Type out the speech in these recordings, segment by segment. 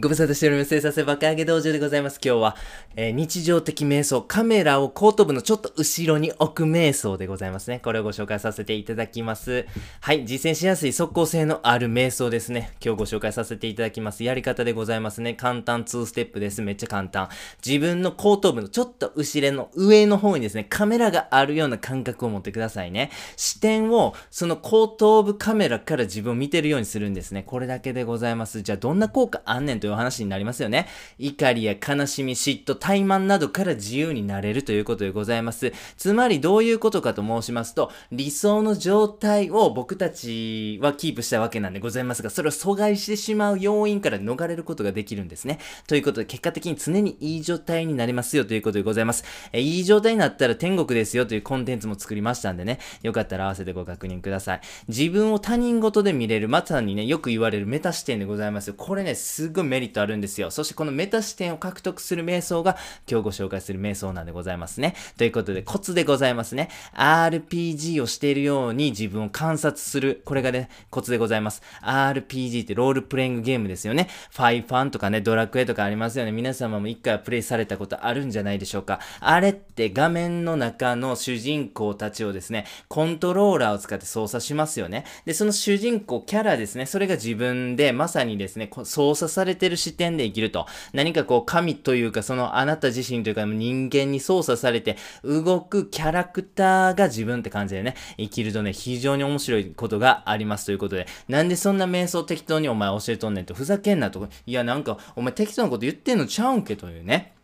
ご無沙汰しております。生産性爆上げ道場でございます。今日は、えー、日常的瞑想、カメラを後頭部のちょっと後ろに置く瞑想でございますね。これをご紹介させていただきます。はい、実践しやすい即効性のある瞑想ですね。今日ご紹介させていただきます。やり方でございますね。簡単2ステップです。めっちゃ簡単。自分の後頭部のちょっと後ろの上の方にですね、カメラがあるような感覚を持ってくださいね。視点をその後頭部カメラから自分を見てるようにするんですね。これだけでございます。じゃあどんな効果あんねんという話になりますよね。怒りや悲しみ、嫉妬、怠慢などから自由になれるということでございます。つまりどういうことかと申しますと、理想の状態を僕たちはキープしたわけなんでございますが、それを阻害してしまう要因から逃れることができるんですね。ということで、結果的に常にいい状態になりますよということでございます。えいい状態になったら天国ですよというコンテンツも作りましたんでね、よかったら合わせてご確認ください。自分を他人事で見れる、まさにね、よく言われるメタ視点でございますよ。これね、すっごいメリットあるんですよ。そしてこのメタ視点を獲得する瞑想が今日ご紹介する瞑想なんでございますね。ということでコツでございますね。RPG をしているように自分を観察する。これがね、コツでございます。RPG ってロールプレイングゲームですよね。ファイファンとかね、ドラクエとかありますよね。皆様も一回はプレイされたことあるんじゃないでしょうか。あれって画面の中の主人公たちをですね、コントローラーを使って操作しますよね。で、その主人公キャラですね、それが自分でまさにですね、操作されてる視点で生きると。何かこう神というかそのあなた自身というか人間に操作されて動くキャラクターが自分って感じでね、生きるとね、非常に面白いことがありますということで、なんでそんな瞑想適当にお前教えとんねんとふざけんなと。いやなんかお前適当なこと言ってんのちゃうんけというね。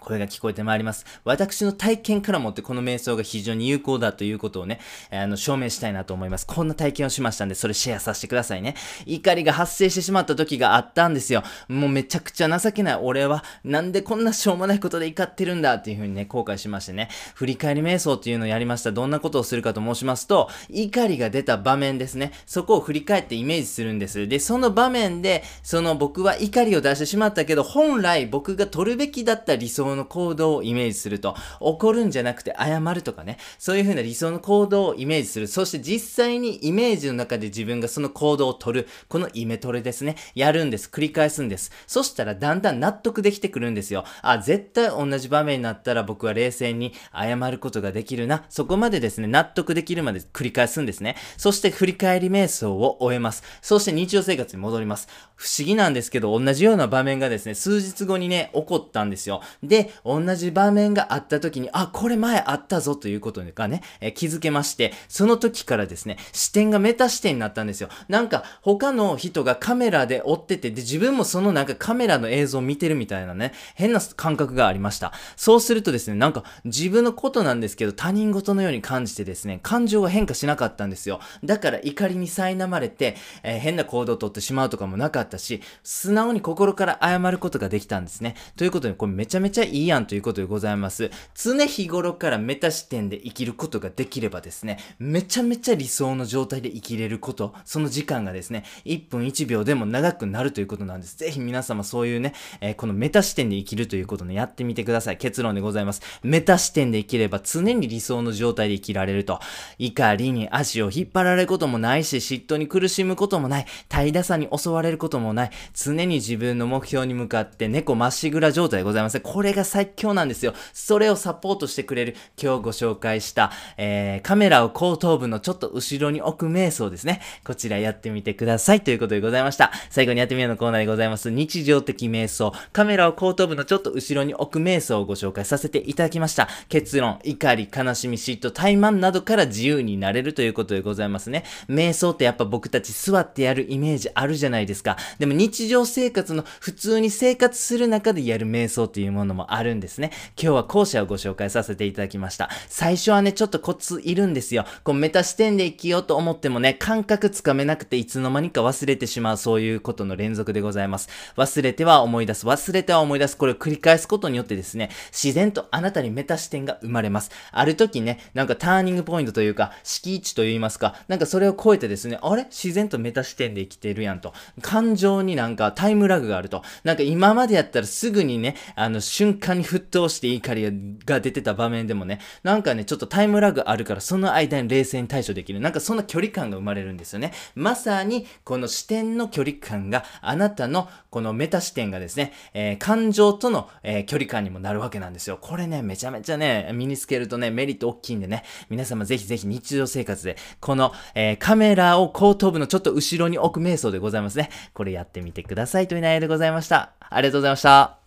声が聞こえてまいります。私の体験からもってこの瞑想が非常に有効だということをね、あの、証明したいなと思います。こんな体験をしましたんで、それシェアさせてくださいね。怒りが発生してしまった時があったんですよ。もうめちゃくちゃ情けない俺は、なんでこんなしょうもないことで怒ってるんだっていう風にね、後悔しましてね、振り返り瞑想っていうのをやりました。どんなことをするかと申しますと、怒りが出た場面ですね。そこを振り返ってイメージするんです。で、その場面で、その僕は怒りを出してしまったけど、本来僕が取るべきだった理想の行動をイメージすると、怒るんじゃなくて謝るとかね、そういう風な理想の行動をイメージする。そして実際にイメージの中で自分がその行動を取る。このイメトレですね。やるんです。繰り返すんです。そしたらだんだん納得できてくるんですよ。あ、絶対同じ場面になったら僕は冷静に謝ることができるな。そこまでですね、納得できるまで繰り返すんですね。そして振り返り瞑想を終えます。そして日常生活に戻ります。不思議なんですけど、同じような場面がですね、数日後にね、起こったんですよ。で、で同じ場面があった時に、あ、これ前あったぞということがね、え気づけまして、その時からですね、視点がメタ視点になったんですよ。なんか、他の人がカメラで追ってて、で、自分もそのなんかカメラの映像を見てるみたいなね、変な感覚がありました。そうするとですね、なんか、自分のことなんですけど、他人事のように感じてですね、感情が変化しなかったんですよ。だから怒りに苛まれて、えー、変な行動をとってしまうとかもなかったし、素直に心から謝ることができたんですね。ということで、これめちゃめちゃいいいやんということでございます。常日頃からメタ視点で生きることができればですね、めちゃめちゃ理想の状態で生きれること、その時間がですね、1分1秒でも長くなるということなんです。ぜひ皆様そういうね、えー、このメタ視点で生きるということね、やってみてください。結論でございます。メタ視点で生きれば常に理想の状態で生きられると。怒りに足を引っ張られることもないし、嫉妬に苦しむこともない。怠惰さに襲われることもない。常に自分の目標に向かって猫まっしぐら状態でございます。これがが最強なんですよ。それをサポートしてくれる今日ご紹介した、えー、カメラを後頭部のちょっと後ろに置く瞑想ですね。こちらやってみてくださいということでございました。最後にやってみようのコーナーでございます。日常的瞑想。カメラを後頭部のちょっと後ろに置く瞑想をご紹介させていただきました。結論、怒り、悲しみ、嫉妬、怠慢などから自由になれるということでございますね。瞑想ってやっぱ僕たち座ってやるイメージあるじゃないですか。でも日常生活の普通に生活する中でやる瞑想というものもあるんですね。今日は後者をご紹介させていただきました。最初はね、ちょっとコツいるんですよ。こうメタ視点で生きようと思ってもね、感覚つかめなくていつの間にか忘れてしまうそういうことの連続でございます。忘れては思い出す、忘れては思い出す。これを繰り返すことによってですね、自然とあなたにメタ視点が生まれます。ある時ね、なんかターニングポイントというか、敷地と言いますか、なんかそれを超えてですね、あれ？自然とメタ視点で生きてるやんと。感情になんかタイムラグがあると。なんか今までやったらすぐにね、あの瞬間に沸騰して怒りが出てた場面でもね、なんかね、ちょっとタイムラグあるから、その間に冷静に対処できる。なんかそんな距離感が生まれるんですよね。まさに、この視点の距離感が、あなたのこのメタ視点がですね、えー、感情との、えー、距離感にもなるわけなんですよ。これね、めちゃめちゃね、身につけるとね、メリット大きいんでね、皆様ぜひぜひ日常生活で、この、えー、カメラを後頭部のちょっと後ろに置く瞑想でございますね。これやってみてくださいという内容でございました。ありがとうございました。